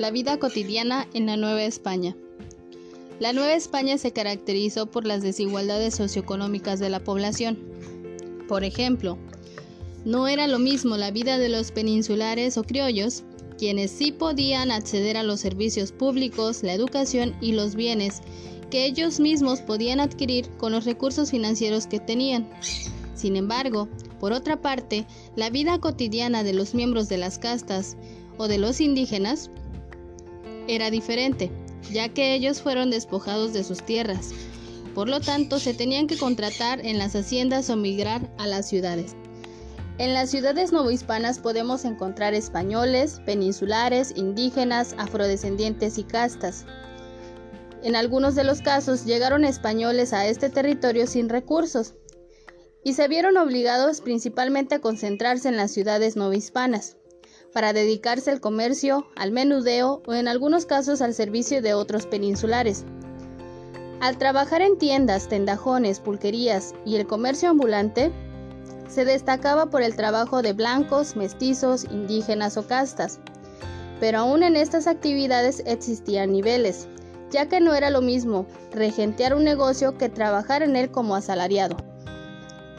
La vida cotidiana en la Nueva España. La Nueva España se caracterizó por las desigualdades socioeconómicas de la población. Por ejemplo, no era lo mismo la vida de los peninsulares o criollos, quienes sí podían acceder a los servicios públicos, la educación y los bienes que ellos mismos podían adquirir con los recursos financieros que tenían. Sin embargo, por otra parte, la vida cotidiana de los miembros de las castas o de los indígenas era diferente, ya que ellos fueron despojados de sus tierras. Por lo tanto, se tenían que contratar en las haciendas o migrar a las ciudades. En las ciudades novohispanas podemos encontrar españoles, peninsulares, indígenas, afrodescendientes y castas. En algunos de los casos llegaron españoles a este territorio sin recursos y se vieron obligados principalmente a concentrarse en las ciudades novohispanas para dedicarse al comercio, al menudeo o en algunos casos al servicio de otros peninsulares. Al trabajar en tiendas, tendajones, pulquerías y el comercio ambulante, se destacaba por el trabajo de blancos, mestizos, indígenas o castas. Pero aún en estas actividades existían niveles, ya que no era lo mismo regentear un negocio que trabajar en él como asalariado.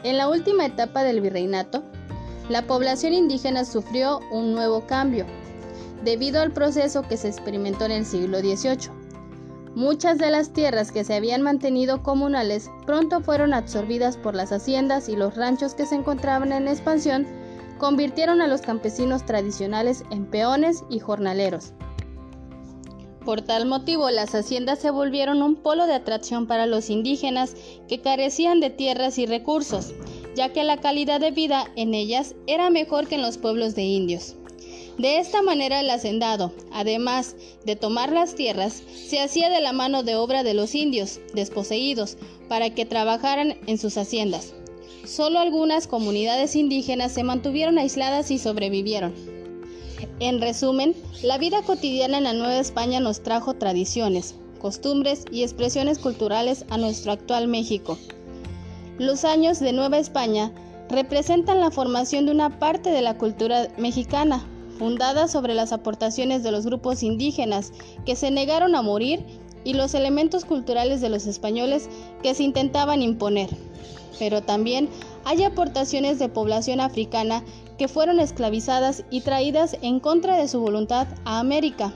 En la última etapa del virreinato, la población indígena sufrió un nuevo cambio, debido al proceso que se experimentó en el siglo XVIII. Muchas de las tierras que se habían mantenido comunales pronto fueron absorbidas por las haciendas y los ranchos que se encontraban en expansión convirtieron a los campesinos tradicionales en peones y jornaleros. Por tal motivo, las haciendas se volvieron un polo de atracción para los indígenas que carecían de tierras y recursos, ya que la calidad de vida en ellas era mejor que en los pueblos de indios. De esta manera el hacendado, además de tomar las tierras, se hacía de la mano de obra de los indios, desposeídos, para que trabajaran en sus haciendas. Solo algunas comunidades indígenas se mantuvieron aisladas y sobrevivieron. En resumen, la vida cotidiana en la Nueva España nos trajo tradiciones, costumbres y expresiones culturales a nuestro actual México. Los años de Nueva España representan la formación de una parte de la cultura mexicana, fundada sobre las aportaciones de los grupos indígenas que se negaron a morir y los elementos culturales de los españoles que se intentaban imponer. Pero también hay aportaciones de población africana que fueron esclavizadas y traídas en contra de su voluntad a América,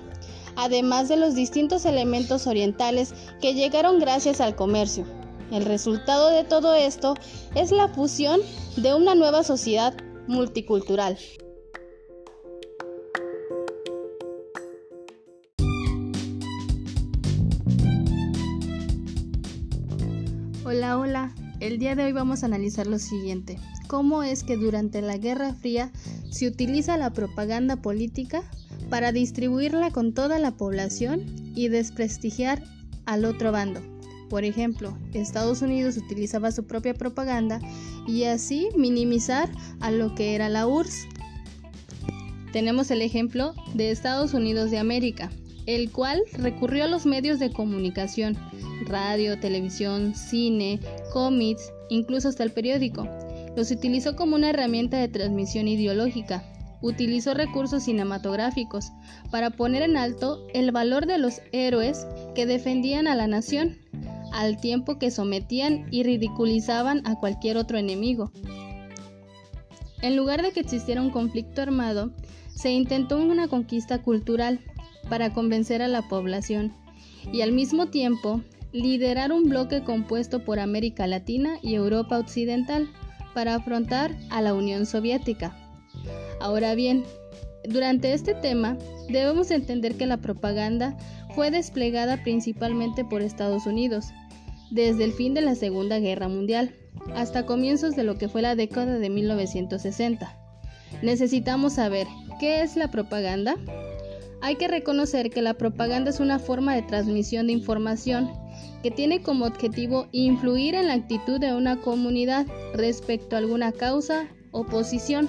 además de los distintos elementos orientales que llegaron gracias al comercio. El resultado de todo esto es la fusión de una nueva sociedad multicultural. Hola, hola. El día de hoy vamos a analizar lo siguiente. ¿Cómo es que durante la Guerra Fría se utiliza la propaganda política para distribuirla con toda la población y desprestigiar al otro bando? Por ejemplo, Estados Unidos utilizaba su propia propaganda y así minimizar a lo que era la URSS. Tenemos el ejemplo de Estados Unidos de América, el cual recurrió a los medios de comunicación, radio, televisión, cine, cómics, incluso hasta el periódico. Los utilizó como una herramienta de transmisión ideológica. Utilizó recursos cinematográficos para poner en alto el valor de los héroes que defendían a la nación, al tiempo que sometían y ridiculizaban a cualquier otro enemigo. En lugar de que existiera un conflicto armado, se intentó una conquista cultural para convencer a la población y al mismo tiempo liderar un bloque compuesto por América Latina y Europa Occidental para afrontar a la Unión Soviética. Ahora bien, durante este tema debemos entender que la propaganda fue desplegada principalmente por Estados Unidos, desde el fin de la Segunda Guerra Mundial hasta comienzos de lo que fue la década de 1960. Necesitamos saber qué es la propaganda. Hay que reconocer que la propaganda es una forma de transmisión de información que tiene como objetivo influir en la actitud de una comunidad respecto a alguna causa o posición,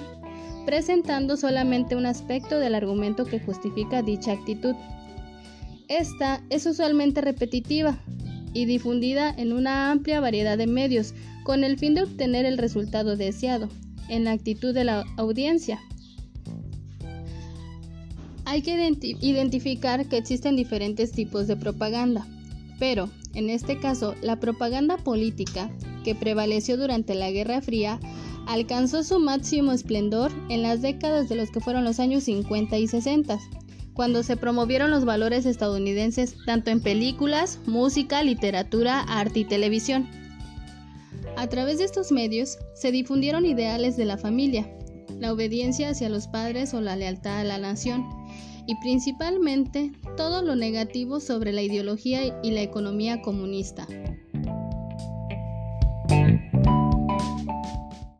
presentando solamente un aspecto del argumento que justifica dicha actitud. Esta es usualmente repetitiva, y difundida en una amplia variedad de medios con el fin de obtener el resultado deseado en la actitud de la audiencia. Hay que identificar que existen diferentes tipos de propaganda, pero en este caso la propaganda política que prevaleció durante la Guerra Fría alcanzó su máximo esplendor en las décadas de los que fueron los años 50 y 60, cuando se promovieron los valores estadounidenses tanto en películas, música, literatura, arte y televisión. A través de estos medios se difundieron ideales de la familia, la obediencia hacia los padres o la lealtad a la nación, y principalmente todo lo negativo sobre la ideología y la economía comunista.